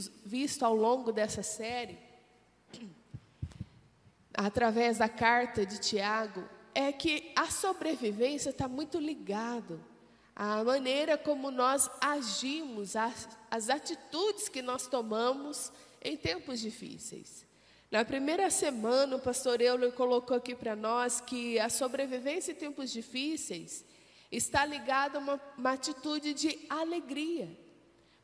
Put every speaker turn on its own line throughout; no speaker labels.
visto, visto ao longo dessa série, através da carta de Tiago, é que a sobrevivência está muito ligado à maneira como nós agimos, às, às atitudes que nós tomamos em tempos difíceis. Na primeira semana, o pastor Euler colocou aqui para nós que a sobrevivência em tempos difíceis está ligada a uma, uma atitude de alegria.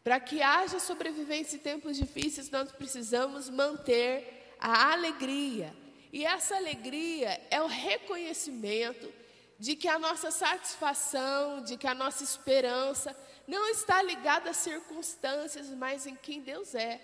Para que haja sobrevivência em tempos difíceis, nós precisamos manter a alegria. E essa alegria é o reconhecimento de que a nossa satisfação, de que a nossa esperança não está ligada às circunstâncias, mas em quem Deus é.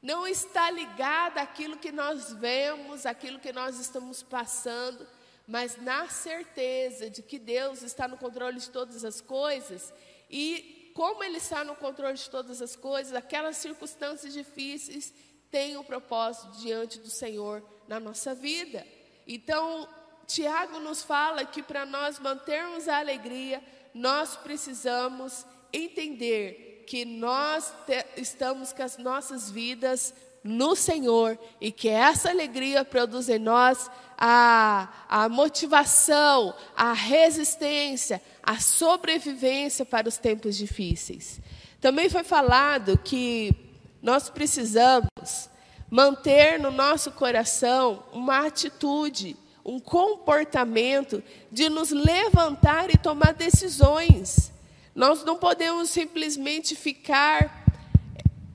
Não está ligada àquilo que nós vemos, àquilo que nós estamos passando, mas na certeza de que Deus está no controle de todas as coisas e como Ele está no controle de todas as coisas, aquelas circunstâncias difíceis têm um propósito diante do Senhor na nossa vida. Então, Tiago nos fala que para nós mantermos a alegria, nós precisamos entender que nós estamos com as nossas vidas no Senhor e que essa alegria produz em nós a, a motivação, a resistência, a sobrevivência para os tempos difíceis. Também foi falado que nós precisamos manter no nosso coração uma atitude, um comportamento de nos levantar e tomar decisões. Nós não podemos simplesmente ficar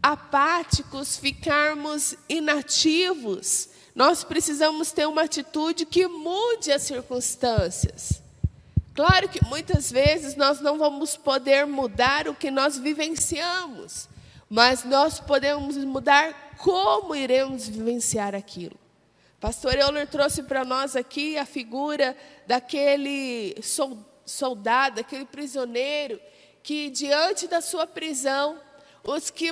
apáticos, ficarmos inativos. Nós precisamos ter uma atitude que mude as circunstâncias. Claro que muitas vezes nós não vamos poder mudar o que nós vivenciamos, mas nós podemos mudar como iremos vivenciar aquilo. Pastor Euler trouxe para nós aqui a figura daquele soldado, aquele prisioneiro, que diante da sua prisão, os que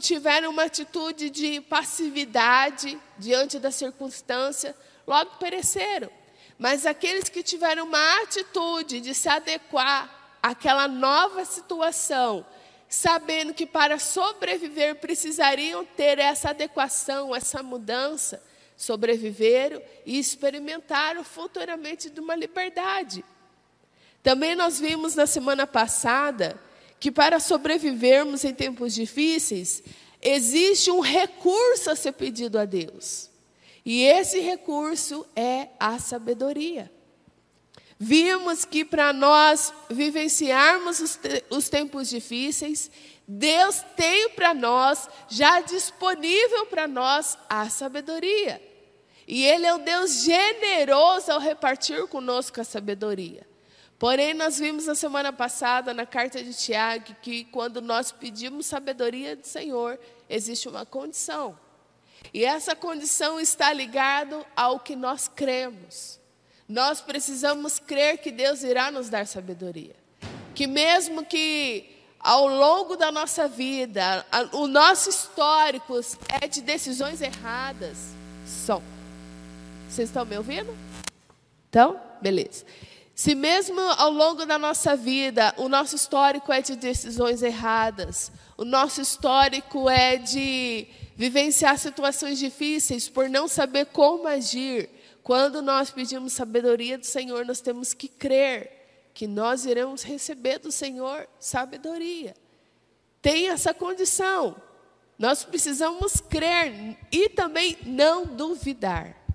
tiveram uma atitude de passividade diante da circunstância, logo pereceram. Mas aqueles que tiveram uma atitude de se adequar àquela nova situação, sabendo que para sobreviver precisariam ter essa adequação, essa mudança, sobreviveram e experimentaram futuramente de uma liberdade. Também nós vimos na semana passada que para sobrevivermos em tempos difíceis, existe um recurso a ser pedido a Deus. E esse recurso é a sabedoria. Vimos que para nós vivenciarmos os, te os tempos difíceis, Deus tem para nós, já disponível para nós, a sabedoria. E Ele é um Deus generoso ao repartir conosco a sabedoria. Porém, nós vimos na semana passada, na carta de Tiago, que quando nós pedimos sabedoria do Senhor, existe uma condição. E essa condição está ligada ao que nós cremos. Nós precisamos crer que Deus irá nos dar sabedoria. Que mesmo que ao longo da nossa vida, o nosso histórico é de decisões erradas. Som. Vocês estão me ouvindo? Então, beleza. Se mesmo ao longo da nossa vida o nosso histórico é de decisões erradas, o nosso histórico é de vivenciar situações difíceis por não saber como agir, quando nós pedimos sabedoria do Senhor, nós temos que crer que nós iremos receber do Senhor sabedoria. Tem essa condição. Nós precisamos crer e também não duvidar.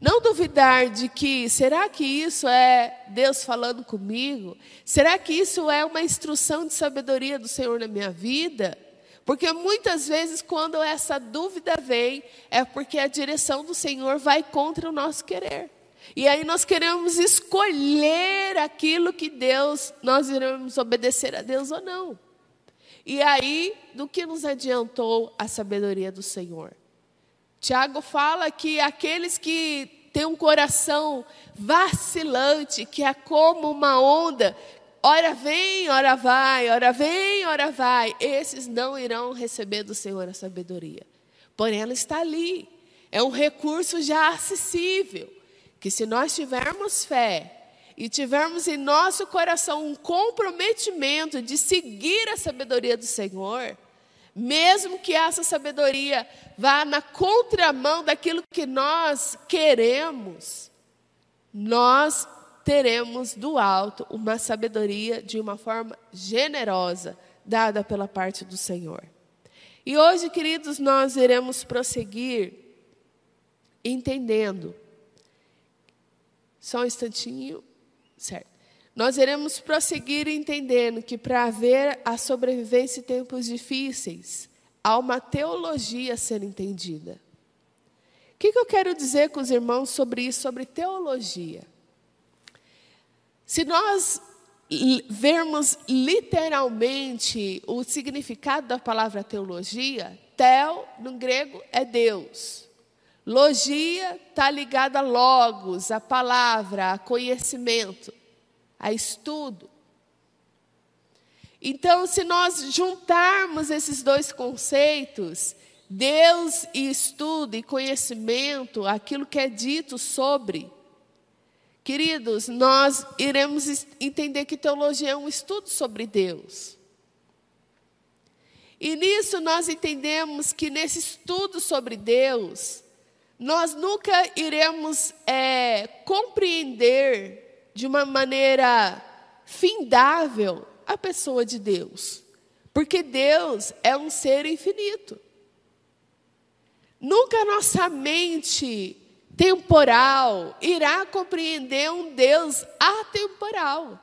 Não duvidar de que, será que isso é Deus falando comigo? Será que isso é uma instrução de sabedoria do Senhor na minha vida? Porque muitas vezes, quando essa dúvida vem, é porque a direção do Senhor vai contra o nosso querer. E aí nós queremos escolher aquilo que Deus, nós iremos obedecer a Deus ou não. E aí, do que nos adiantou a sabedoria do Senhor? Tiago fala que aqueles que têm um coração vacilante, que é como uma onda, ora vem, ora vai, ora vem, ora vai, esses não irão receber do Senhor a sabedoria. Porém, ela está ali. É um recurso já acessível, que se nós tivermos fé e tivermos em nosso coração um comprometimento de seguir a sabedoria do Senhor, Mesmo que essa sabedoria vá na contramão daquilo que nós queremos, nós teremos do alto uma sabedoria de uma forma generosa, dada pela parte do Senhor. E hoje, queridos, nós iremos prosseguir entendendo. Só um instantinho, certo. Nós iremos prosseguir entendendo que para haver a sobrevivência em tempos difíceis, há uma teologia a ser entendida. O que, que eu quero dizer com os irmãos sobre isso, sobre teologia? Se nós vermos literalmente o significado da palavra teologia, tel no grego é Deus. Logia está ligada a logos, a palavra, a conhecimento a estudo. Então, se nós juntarmos esses dois conceitos, Deus e estudo e conhecimento, aquilo que é dito sobre, queridos, nós iremos entender que teologia é um estudo sobre Deus. E nisso nós entendemos que nesse estudo sobre Deus, nós nunca iremos é, compreender de uma maneira findável a pessoa de Deus. Porque Deus é um ser infinito. Nunca nossa mente temporal irá compreender um Deus atemporal.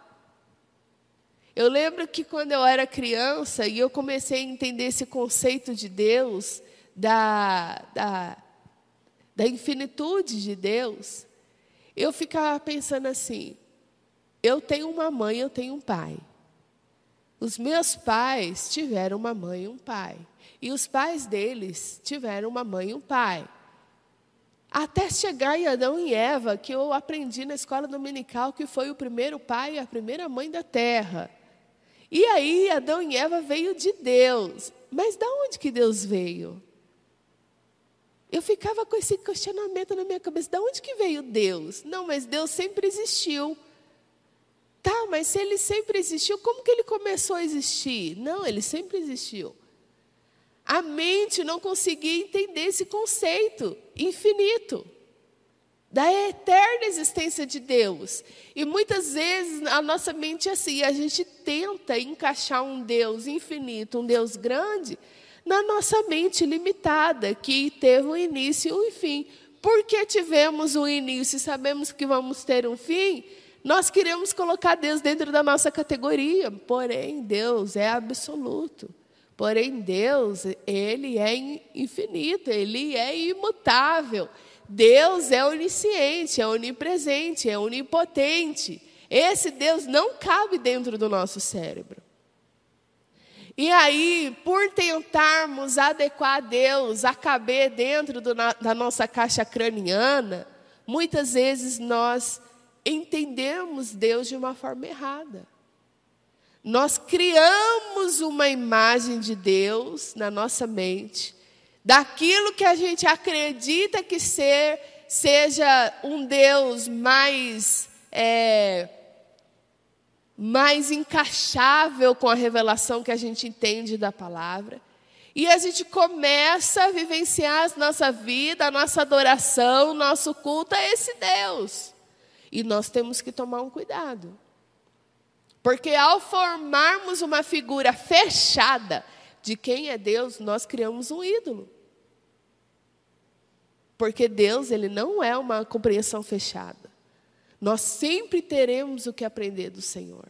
Eu lembro que quando eu era criança e eu comecei a entender esse conceito de Deus, da, da, da infinitude de Deus, eu ficava pensando assim: eu tenho uma mãe, eu tenho um pai. Os meus pais tiveram uma mãe e um pai. E os pais deles tiveram uma mãe e um pai. Até chegar em Adão e Eva, que eu aprendi na escola dominical que foi o primeiro pai e a primeira mãe da terra. E aí Adão e Eva veio de Deus. Mas de onde que Deus veio? Eu ficava com esse questionamento na minha cabeça: de onde que veio Deus? Não, mas Deus sempre existiu. Tá, mas se ele sempre existiu, como que ele começou a existir? Não, ele sempre existiu. A mente não conseguia entender esse conceito infinito da eterna existência de Deus. E muitas vezes a nossa mente é assim, a gente tenta encaixar um Deus infinito, um Deus grande, na nossa mente limitada, que teve um início e um fim. Porque tivemos um início e sabemos que vamos ter um fim, nós queremos colocar Deus dentro da nossa categoria, porém Deus é absoluto. Porém Deus, ele é infinito, ele é imutável. Deus é onisciente, é onipresente, é onipotente. Esse Deus não cabe dentro do nosso cérebro. E aí, por tentarmos adequar Deus a caber dentro do, da nossa caixa craniana, muitas vezes nós entendemos Deus de uma forma errada. Nós criamos uma imagem de Deus na nossa mente, daquilo que a gente acredita que ser, seja um Deus mais, é, mais encaixável com a revelação que a gente entende da palavra. E a gente começa a vivenciar a nossa vida, a nossa adoração, o nosso culto a esse Deus. E nós temos que tomar um cuidado. Porque ao formarmos uma figura fechada de quem é Deus, nós criamos um ídolo. Porque Deus, ele não é uma compreensão fechada. Nós sempre teremos o que aprender do Senhor.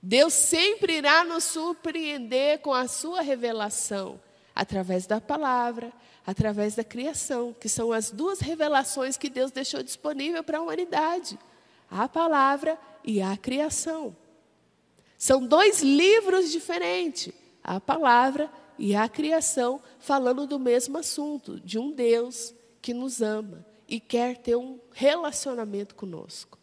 Deus sempre irá nos surpreender com a sua revelação através da palavra, através da criação, que são as duas revelações que Deus deixou disponível para a humanidade: a palavra e a criação. São dois livros diferentes, a palavra e a criação, falando do mesmo assunto, de um Deus que nos ama e quer ter um relacionamento conosco.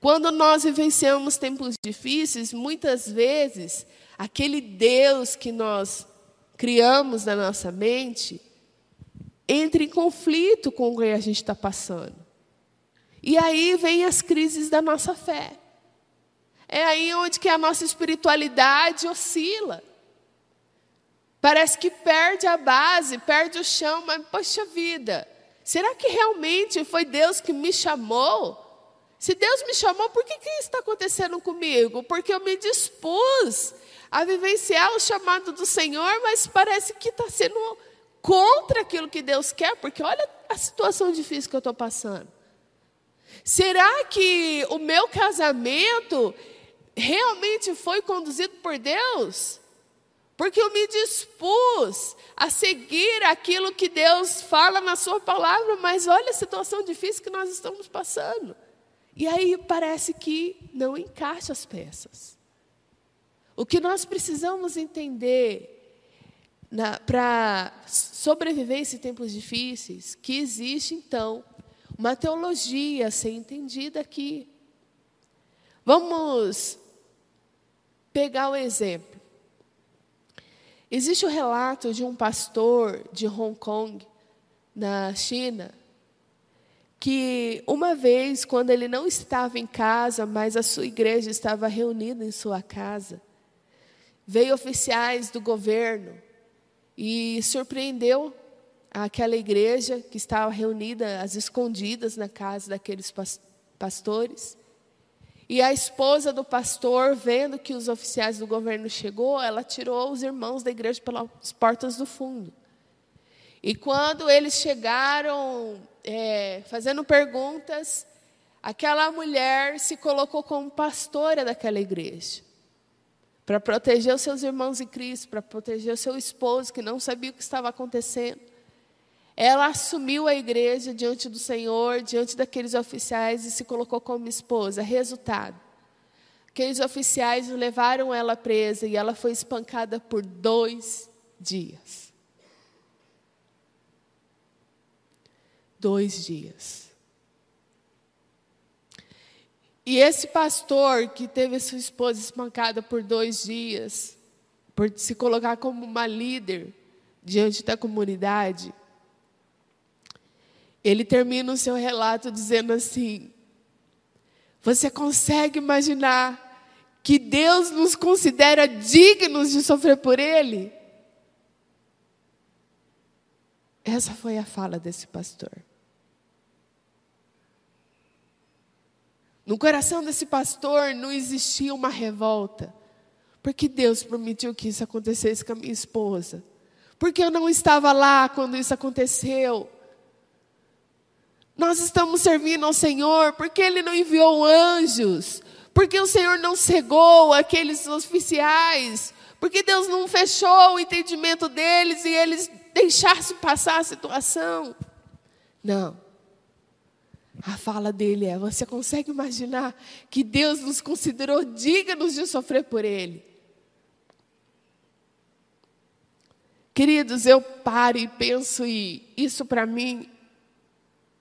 Quando nós vivenciamos tempos difíceis, muitas vezes, aquele Deus que nós criamos na nossa mente entra em conflito com o que a gente está passando. E aí vem as crises da nossa fé. É aí onde que a nossa espiritualidade oscila. Parece que perde a base, perde o chão, mas poxa vida, será que realmente foi Deus que me chamou? Se Deus me chamou, por que, que isso está acontecendo comigo? Porque eu me dispus a vivenciar o chamado do Senhor, mas parece que está sendo contra aquilo que Deus quer, porque olha a situação difícil que eu estou passando. Será que o meu casamento realmente foi conduzido por Deus? Porque eu me dispus a seguir aquilo que Deus fala na Sua palavra, mas olha a situação difícil que nós estamos passando. E aí parece que não encaixa as peças. O que nós precisamos entender para sobreviver em tempos difíceis, que existe então uma teologia a ser entendida aqui. Vamos pegar o exemplo. Existe o relato de um pastor de Hong Kong, na China, que uma vez, quando ele não estava em casa, mas a sua igreja estava reunida em sua casa, veio oficiais do governo e surpreendeu aquela igreja que estava reunida às escondidas na casa daqueles pastores. E a esposa do pastor, vendo que os oficiais do governo chegou, ela tirou os irmãos da igreja pelas portas do fundo. E quando eles chegaram, é, fazendo perguntas, aquela mulher se colocou como pastora daquela igreja para proteger os seus irmãos em Cristo, para proteger o seu esposo que não sabia o que estava acontecendo. Ela assumiu a igreja diante do Senhor, diante daqueles oficiais e se colocou como esposa. Resultado: aqueles oficiais levaram ela presa e ela foi espancada por dois dias. Dois dias. E esse pastor que teve sua esposa espancada por dois dias, por se colocar como uma líder diante da comunidade, ele termina o seu relato dizendo assim: Você consegue imaginar que Deus nos considera dignos de sofrer por Ele? Essa foi a fala desse pastor. No coração desse pastor não existia uma revolta. Porque Deus permitiu que isso acontecesse com a minha esposa. Porque eu não estava lá quando isso aconteceu. Nós estamos servindo ao Senhor porque Ele não enviou anjos. Porque o Senhor não cegou aqueles oficiais. Porque Deus não fechou o entendimento deles e eles deixassem passar a situação. Não. A fala dele é: Você consegue imaginar que Deus nos considerou dignos de sofrer por Ele? Queridos, eu paro e penso, e isso para mim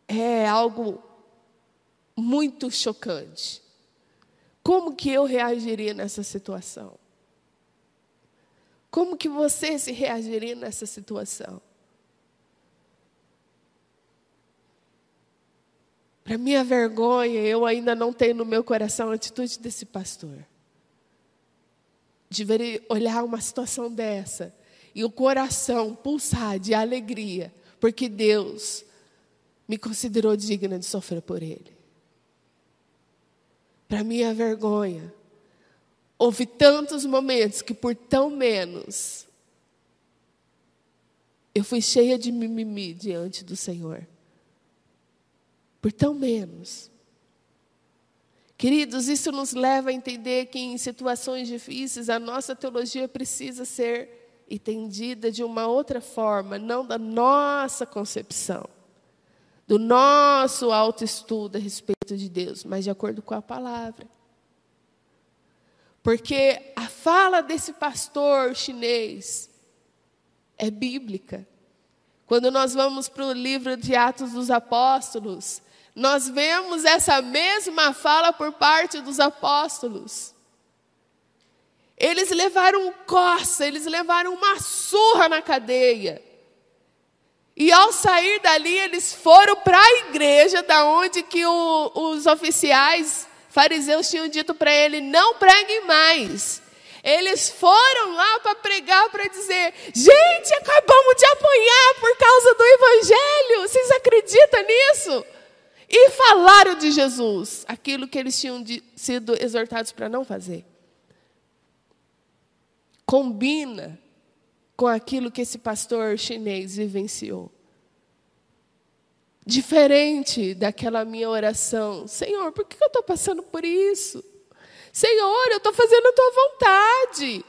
é algo muito chocante. Como que eu reagiria nessa situação? Como que você se reagiria nessa situação? Para minha vergonha, eu ainda não tenho no meu coração a atitude desse pastor. De ver, olhar uma situação dessa e o coração pulsar de alegria, porque Deus me considerou digna de sofrer por Ele. Para minha vergonha, houve tantos momentos que por tão menos eu fui cheia de mimimi diante do Senhor por tão menos. Queridos, isso nos leva a entender que em situações difíceis a nossa teologia precisa ser entendida de uma outra forma, não da nossa concepção, do nosso autoestudo a respeito de Deus, mas de acordo com a palavra. Porque a fala desse pastor chinês é bíblica. Quando nós vamos para o livro de Atos dos Apóstolos, nós vemos essa mesma fala por parte dos apóstolos. Eles levaram coça, eles levaram uma surra na cadeia. E ao sair dali, eles foram para a igreja, da onde que o, os oficiais fariseus tinham dito para ele: não preguem mais. Eles foram lá para pregar, para dizer: gente, acabamos de apanhar por causa do Evangelho. Vocês acreditam nisso? E falaram de Jesus, aquilo que eles tinham de, sido exortados para não fazer. Combina com aquilo que esse pastor chinês vivenciou. Diferente daquela minha oração: Senhor, por que eu estou passando por isso? Senhor, eu estou fazendo a tua vontade.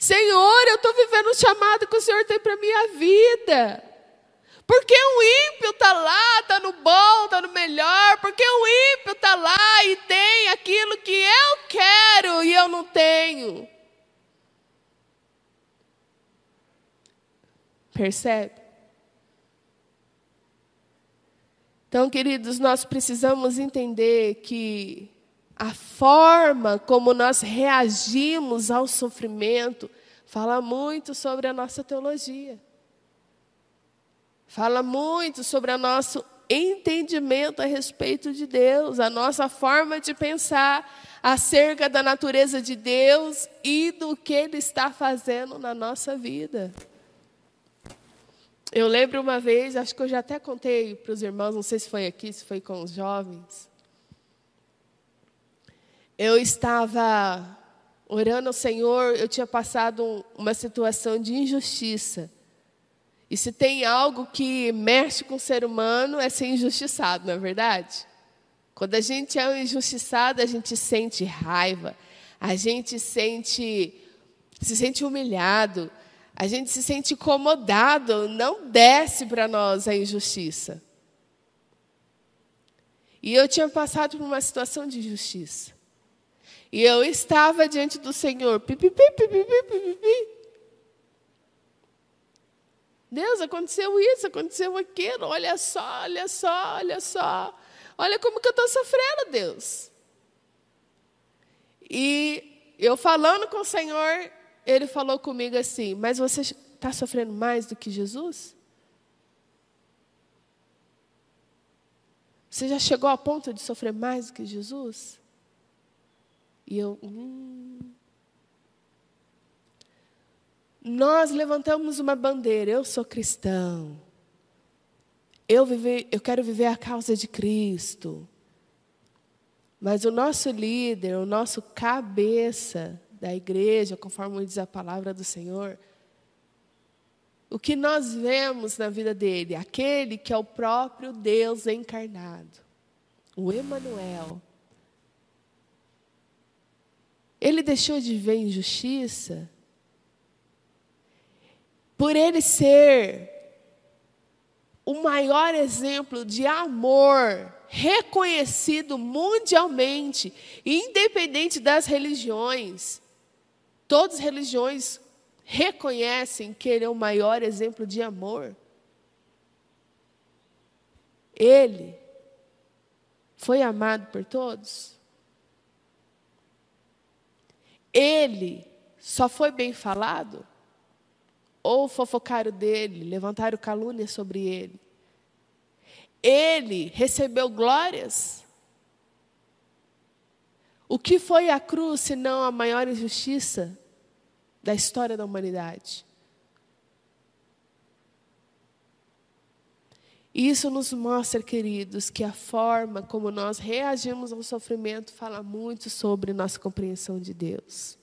Senhor, eu estou vivendo o chamado que o Senhor tem para a minha vida. Porque o ímpio está lá, está no bom, está no melhor. Porque o ímpio está lá e tem aquilo que eu quero e eu não tenho. Percebe? Então, queridos, nós precisamos entender que a forma como nós reagimos ao sofrimento fala muito sobre a nossa teologia. Fala muito sobre o nosso entendimento a respeito de Deus, a nossa forma de pensar acerca da natureza de Deus e do que Ele está fazendo na nossa vida. Eu lembro uma vez, acho que eu já até contei para os irmãos, não sei se foi aqui, se foi com os jovens. Eu estava orando ao Senhor, eu tinha passado uma situação de injustiça. E se tem algo que mexe com o ser humano, é ser injustiçado, não é verdade? Quando a gente é injustiçado, a gente sente raiva, a gente sente, se sente humilhado, a gente se sente incomodado, não desce para nós a injustiça. E eu tinha passado por uma situação de injustiça. E eu estava diante do Senhor. Pipipi, pipipi, pipipi. Deus, aconteceu isso, aconteceu aquilo. Olha só, olha só, olha só. Olha como que eu estou sofrendo, Deus. E eu falando com o Senhor, ele falou comigo assim: Mas você está sofrendo mais do que Jesus? Você já chegou ao ponto de sofrer mais do que Jesus? E eu. Hum. Nós levantamos uma bandeira. Eu sou cristão. Eu, eu quero viver a causa de Cristo. Mas o nosso líder, o nosso cabeça, da igreja, conforme diz a palavra do Senhor, o que nós vemos na vida dele, aquele que é o próprio Deus encarnado, o Emanuel. Ele deixou de ver injustiça por ele ser o maior exemplo de amor reconhecido mundialmente, independente das religiões. Todas as religiões reconhecem que Ele é o maior exemplo de amor. Ele foi amado por todos. Ele só foi bem falado? Ou fofocaram dele, levantaram calúnia sobre ele? Ele recebeu glórias? O que foi a cruz senão a maior injustiça da história da humanidade? Isso nos mostra, queridos, que a forma como nós reagimos ao sofrimento fala muito sobre nossa compreensão de Deus.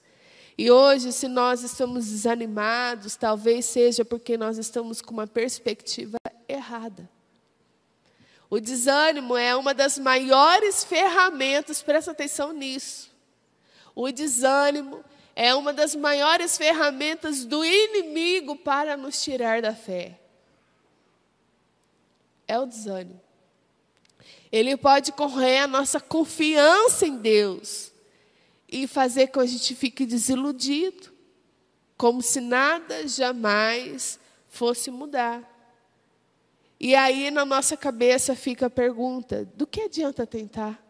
E hoje, se nós estamos desanimados, talvez seja porque nós estamos com uma perspectiva errada. O desânimo é uma das maiores ferramentas, presta atenção nisso. O desânimo é uma das maiores ferramentas do inimigo para nos tirar da fé. É o desânimo. Ele pode correr a nossa confiança em Deus e fazer com que a gente fique desiludido, como se nada jamais fosse mudar. E aí na nossa cabeça fica a pergunta: do que adianta tentar?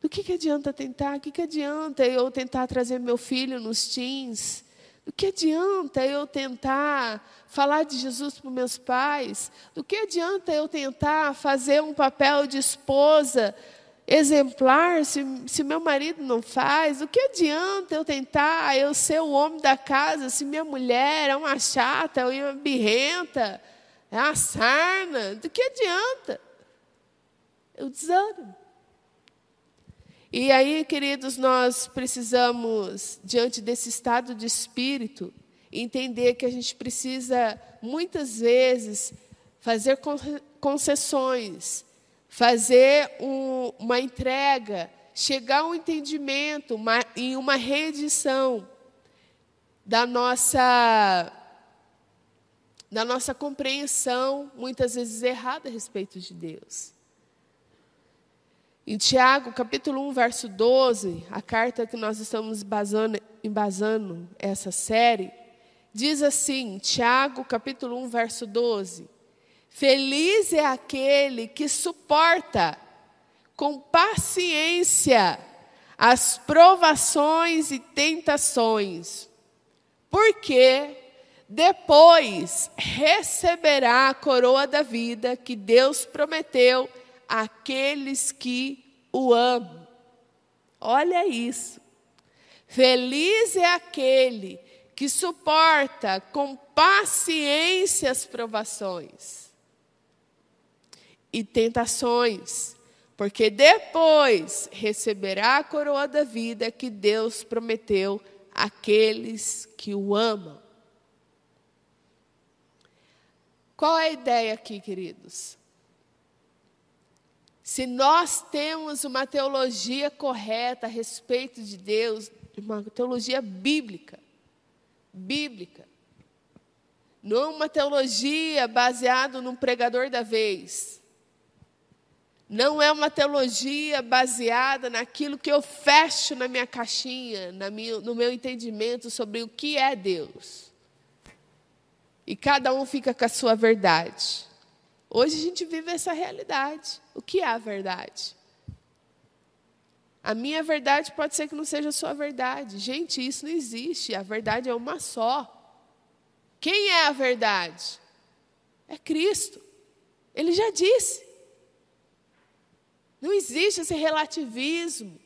Do que, que adianta tentar? O que, que adianta eu tentar trazer meu filho nos teens? Do que adianta eu tentar falar de Jesus para meus pais? Do que adianta eu tentar fazer um papel de esposa exemplar se, se meu marido não faz? O que adianta eu tentar eu ser o homem da casa se minha mulher é uma chata, é uma birrenta, é uma sarna? Do que adianta? Eu desânimo. E aí, queridos, nós precisamos, diante desse estado de espírito, entender que a gente precisa, muitas vezes, fazer concessões, fazer um, uma entrega, chegar a um entendimento, uma, em uma reedição da nossa da nossa compreensão, muitas vezes errada a respeito de Deus. Em Tiago, capítulo 1, verso 12, a carta que nós estamos embasando, embasando essa série, diz assim, Tiago, capítulo 1, verso 12: Feliz é aquele que suporta com paciência as provações e tentações, porque depois receberá a coroa da vida que Deus prometeu àqueles que o amam. Olha isso. Feliz é aquele que suporta com paciência as provações e tentações, porque depois receberá a coroa da vida que Deus prometeu àqueles que o amam. Qual é a ideia aqui, queridos? Se nós temos uma teologia correta a respeito de Deus, uma teologia bíblica, bíblica, não uma teologia baseada num pregador da vez, não é uma teologia baseada naquilo que eu fecho na minha caixinha, no meu entendimento sobre o que é Deus. E cada um fica com a sua verdade. Hoje a gente vive essa realidade. O que é a verdade? A minha verdade pode ser que não seja a sua verdade. Gente, isso não existe. A verdade é uma só. Quem é a verdade? É Cristo. Ele já disse. Não existe esse relativismo.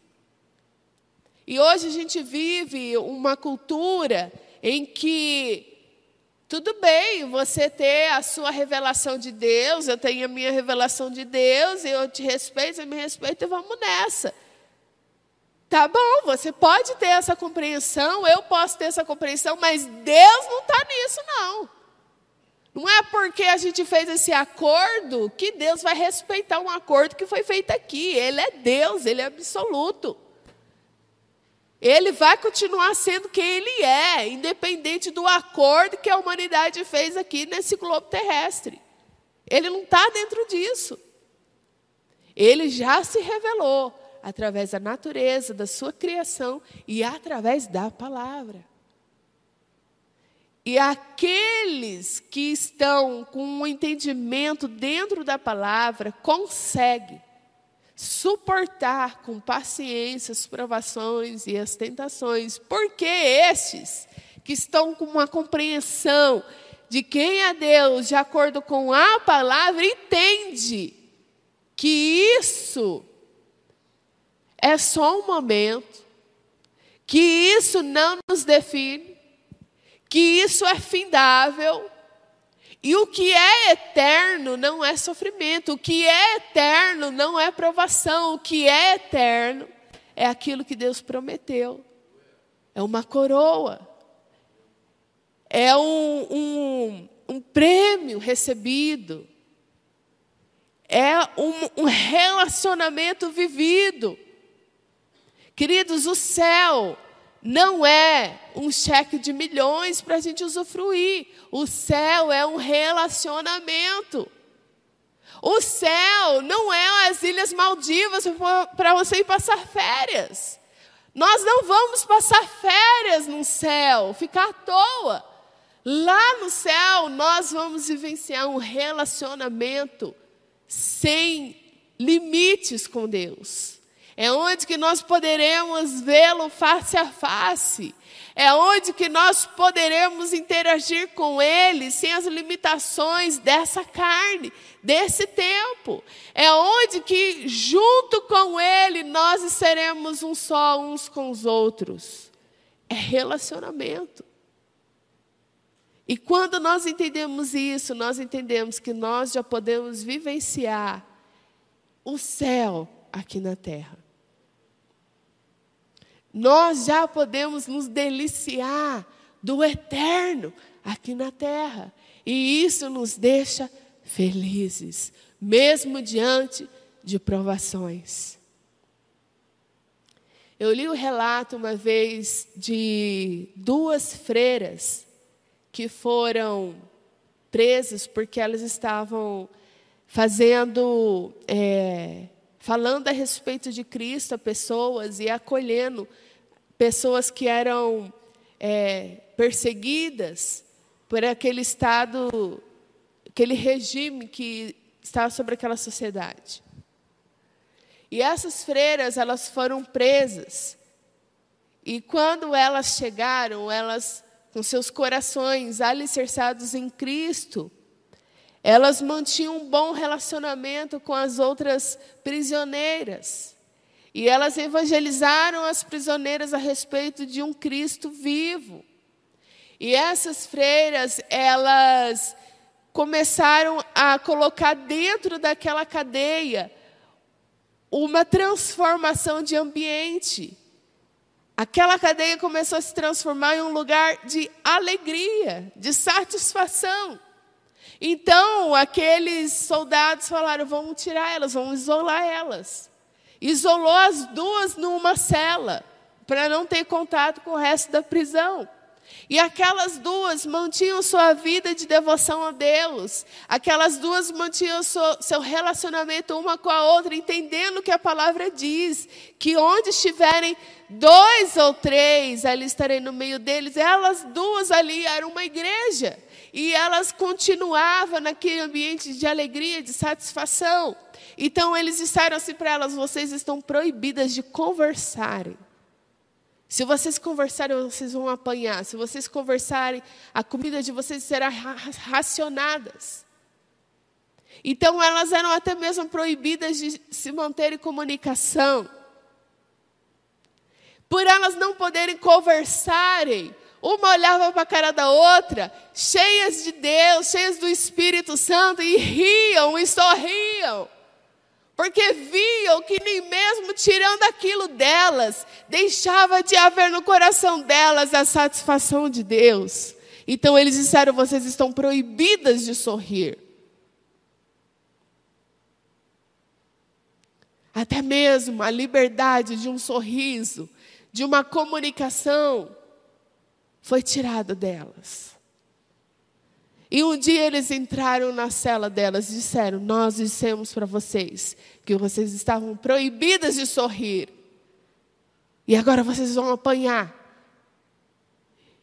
E hoje a gente vive uma cultura em que tudo bem você ter a sua revelação de Deus, eu tenho a minha revelação de Deus, eu te respeito, você me respeita e vamos nessa. Tá bom, você pode ter essa compreensão, eu posso ter essa compreensão, mas Deus não está nisso, não. Não é porque a gente fez esse acordo que Deus vai respeitar um acordo que foi feito aqui. Ele é Deus, ele é absoluto. Ele vai continuar sendo quem ele é, independente do acordo que a humanidade fez aqui nesse globo terrestre. Ele não está dentro disso. Ele já se revelou através da natureza, da sua criação e através da palavra. E aqueles que estão com um entendimento dentro da palavra conseguem suportar com paciência as provações e as tentações, porque estes que estão com uma compreensão de quem é Deus, de acordo com a palavra, entende que isso é só um momento, que isso não nos define, que isso é findável, e o que é eterno não é sofrimento, o que é eterno não é provação, o que é eterno é aquilo que Deus prometeu. É uma coroa, é um, um, um prêmio recebido, é um, um relacionamento vivido. Queridos, o céu não é um cheque de milhões para a gente usufruir. O céu é um relacionamento. O céu não é as Ilhas Maldivas para você ir passar férias. Nós não vamos passar férias no céu, ficar à toa. Lá no céu, nós vamos vivenciar um relacionamento sem limites com Deus. É onde que nós poderemos vê-lo face a face. É onde que nós poderemos interagir com Ele sem as limitações dessa carne, desse tempo. É onde que, junto com Ele, nós seremos um só uns com os outros. É relacionamento. E quando nós entendemos isso, nós entendemos que nós já podemos vivenciar o céu aqui na terra. Nós já podemos nos deliciar do eterno aqui na terra. E isso nos deixa felizes, mesmo diante de provações. Eu li o relato uma vez de duas freiras que foram presas porque elas estavam fazendo, é, falando a respeito de Cristo a pessoas e acolhendo pessoas que eram é, perseguidas por aquele estado, aquele regime que estava sobre aquela sociedade. E essas freiras, elas foram presas. E quando elas chegaram, elas, com seus corações alicerçados em Cristo, elas mantinham um bom relacionamento com as outras prisioneiras. E elas evangelizaram as prisioneiras a respeito de um Cristo vivo. E essas freiras, elas começaram a colocar dentro daquela cadeia uma transformação de ambiente. Aquela cadeia começou a se transformar em um lugar de alegria, de satisfação. Então, aqueles soldados falaram: vamos tirar elas, vamos isolar elas isolou as duas numa cela, para não ter contato com o resto da prisão. E aquelas duas mantinham sua vida de devoção a Deus. Aquelas duas mantinham seu, relacionamento uma com a outra, entendendo o que a palavra diz: que onde estiverem dois ou três, ali estarei no meio deles. Elas duas ali eram uma igreja. E elas continuavam naquele ambiente de alegria, de satisfação. Então eles disseram assim para elas: vocês estão proibidas de conversarem. Se vocês conversarem, vocês vão apanhar. Se vocês conversarem, a comida de vocês será racionadas. Então elas eram até mesmo proibidas de se manter em comunicação. Por elas não poderem conversarem, uma olhava para a cara da outra, cheias de Deus, cheias do Espírito Santo, e riam e sorriam porque viam que nem mesmo tirando aquilo delas, deixava de haver no coração delas a satisfação de Deus. Então eles disseram: vocês estão proibidas de sorrir. Até mesmo a liberdade de um sorriso, de uma comunicação, foi tirada delas. E um dia eles entraram na cela delas e disseram: Nós dissemos para vocês que vocês estavam proibidas de sorrir. E agora vocês vão apanhar.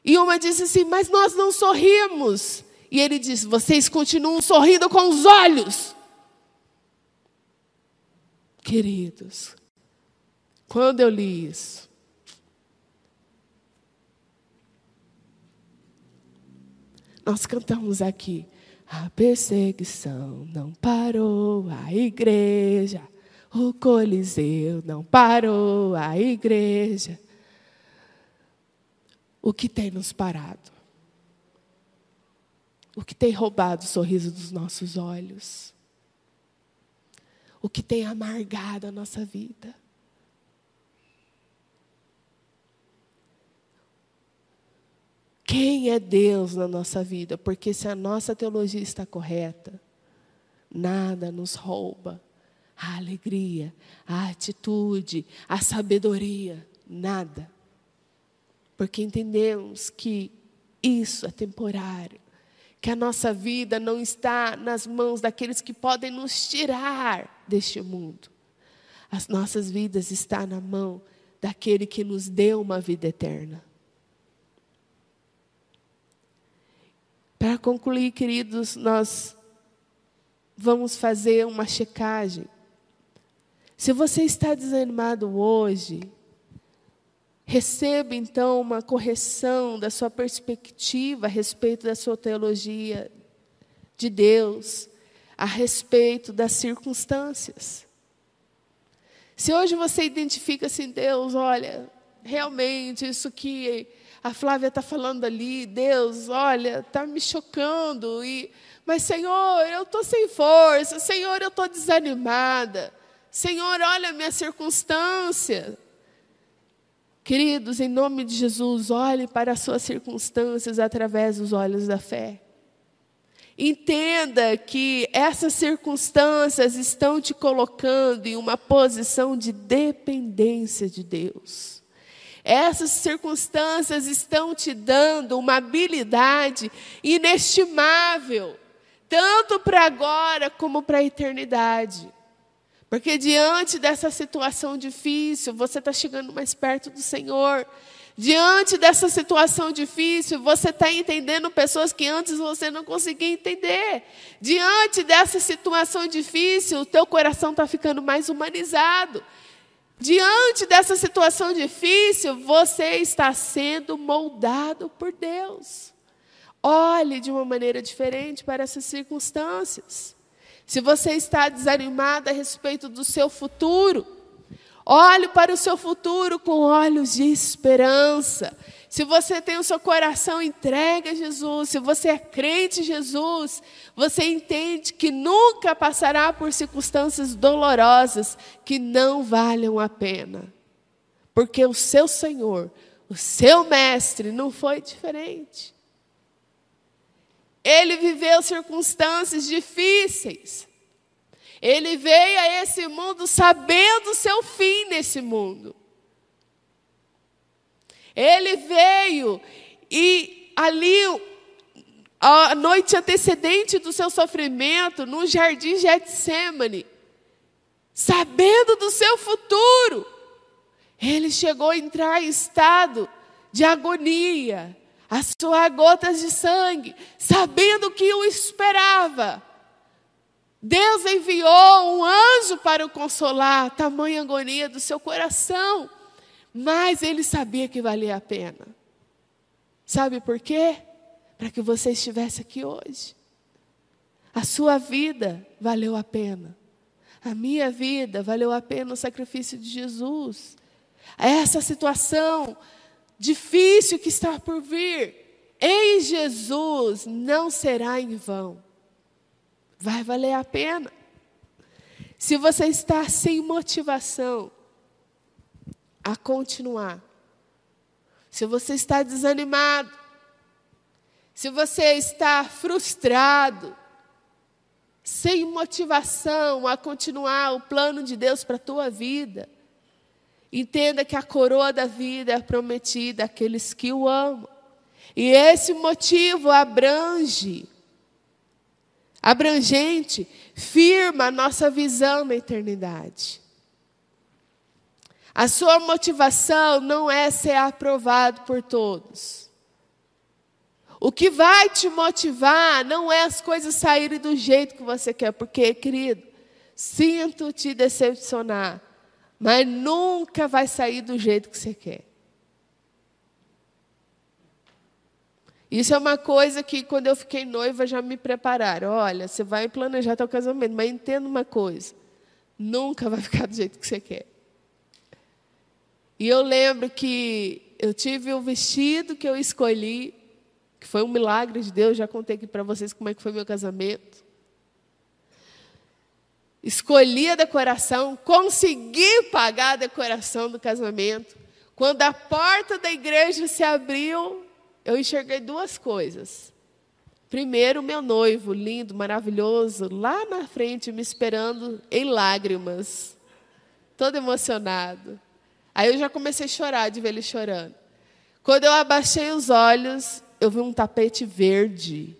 E uma disse assim: Mas nós não sorrimos. E ele disse: Vocês continuam sorrindo com os olhos. Queridos, quando eu li isso, Nós cantamos aqui. A perseguição não parou a igreja. O Coliseu não parou a igreja. O que tem nos parado? O que tem roubado o sorriso dos nossos olhos? O que tem amargado a nossa vida? Quem é Deus na nossa vida? Porque se a nossa teologia está correta, nada nos rouba a alegria, a atitude, a sabedoria, nada. Porque entendemos que isso é temporário, que a nossa vida não está nas mãos daqueles que podem nos tirar deste mundo. As nossas vidas estão na mão daquele que nos deu uma vida eterna. Para concluir, queridos, nós vamos fazer uma checagem. Se você está desanimado hoje, receba então uma correção da sua perspectiva a respeito da sua teologia de Deus, a respeito das circunstâncias. Se hoje você identifica assim, Deus, olha, realmente isso que a Flávia está falando ali, Deus, olha, está me chocando, e, mas Senhor, eu estou sem força, Senhor, eu estou desanimada, Senhor, olha a minha circunstância. Queridos, em nome de Jesus, olhe para as suas circunstâncias através dos olhos da fé. Entenda que essas circunstâncias estão te colocando em uma posição de dependência de Deus. Essas circunstâncias estão te dando uma habilidade inestimável, tanto para agora como para a eternidade. Porque diante dessa situação difícil, você está chegando mais perto do Senhor. Diante dessa situação difícil, você está entendendo pessoas que antes você não conseguia entender. Diante dessa situação difícil, o teu coração está ficando mais humanizado. Diante dessa situação difícil, você está sendo moldado por Deus. Olhe de uma maneira diferente para essas circunstâncias. Se você está desanimado a respeito do seu futuro, Olhe para o seu futuro com olhos de esperança. Se você tem o seu coração entregue a Jesus, se você é crente em Jesus, você entende que nunca passará por circunstâncias dolorosas que não valham a pena. Porque o seu Senhor, o seu mestre, não foi diferente. Ele viveu circunstâncias difíceis. Ele veio a esse mundo sabendo o seu fim nesse mundo. Ele veio e ali, a noite antecedente do seu sofrimento, no jardim Getsemane, sabendo do seu futuro, ele chegou a entrar em estado de agonia, a suar gotas de sangue, sabendo que o esperava. Deus enviou um anjo para o consolar, tamanha agonia do seu coração, mas ele sabia que valia a pena. Sabe por quê? Para que você estivesse aqui hoje. A sua vida valeu a pena. A minha vida valeu a pena o sacrifício de Jesus. Essa situação difícil que está por vir, em Jesus não será em vão vai valer a pena. Se você está sem motivação a continuar, se você está desanimado, se você está frustrado, sem motivação a continuar o plano de Deus para a tua vida, entenda que a coroa da vida é prometida àqueles que o amam. E esse motivo abrange abrangente, firma a nossa visão na eternidade. A sua motivação não é ser aprovado por todos. O que vai te motivar não é as coisas saírem do jeito que você quer, porque, querido, sinto te decepcionar, mas nunca vai sair do jeito que você quer. Isso é uma coisa que, quando eu fiquei noiva, já me prepararam. Olha, você vai planejar teu casamento, mas entenda uma coisa: nunca vai ficar do jeito que você quer. E eu lembro que eu tive o vestido que eu escolhi, que foi um milagre de Deus, já contei aqui para vocês como é que foi meu casamento. Escolhi a decoração, consegui pagar a decoração do casamento. Quando a porta da igreja se abriu, eu enxerguei duas coisas. Primeiro, meu noivo, lindo, maravilhoso, lá na frente, me esperando em lágrimas, todo emocionado. Aí eu já comecei a chorar de ver ele chorando. Quando eu abaixei os olhos, eu vi um tapete verde,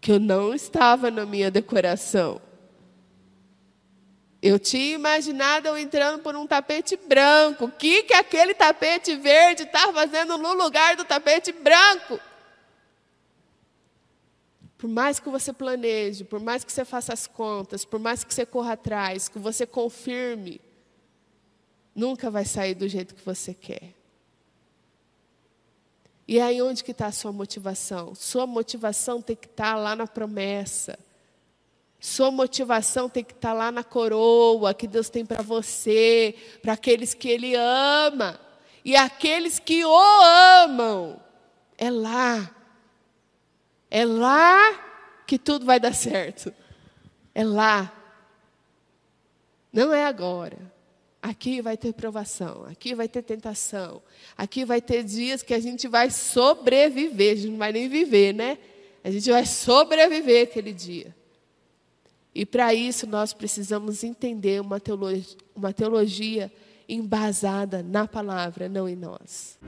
que eu não estava na minha decoração. Eu tinha imaginado eu entrando por um tapete branco. O que, que aquele tapete verde está fazendo no lugar do tapete branco? Por mais que você planeje, por mais que você faça as contas, por mais que você corra atrás, que você confirme, nunca vai sair do jeito que você quer. E aí onde que está a sua motivação? Sua motivação tem que estar tá lá na promessa. Sua motivação tem que estar tá lá na coroa que Deus tem para você, para aqueles que Ele ama. E aqueles que o amam. É lá. É lá que tudo vai dar certo. É lá. Não é agora. Aqui vai ter provação, aqui vai ter tentação, aqui vai ter dias que a gente vai sobreviver, a gente não vai nem viver, né? A gente vai sobreviver aquele dia. E para isso nós precisamos entender uma teologia, uma teologia embasada na palavra, não em nós.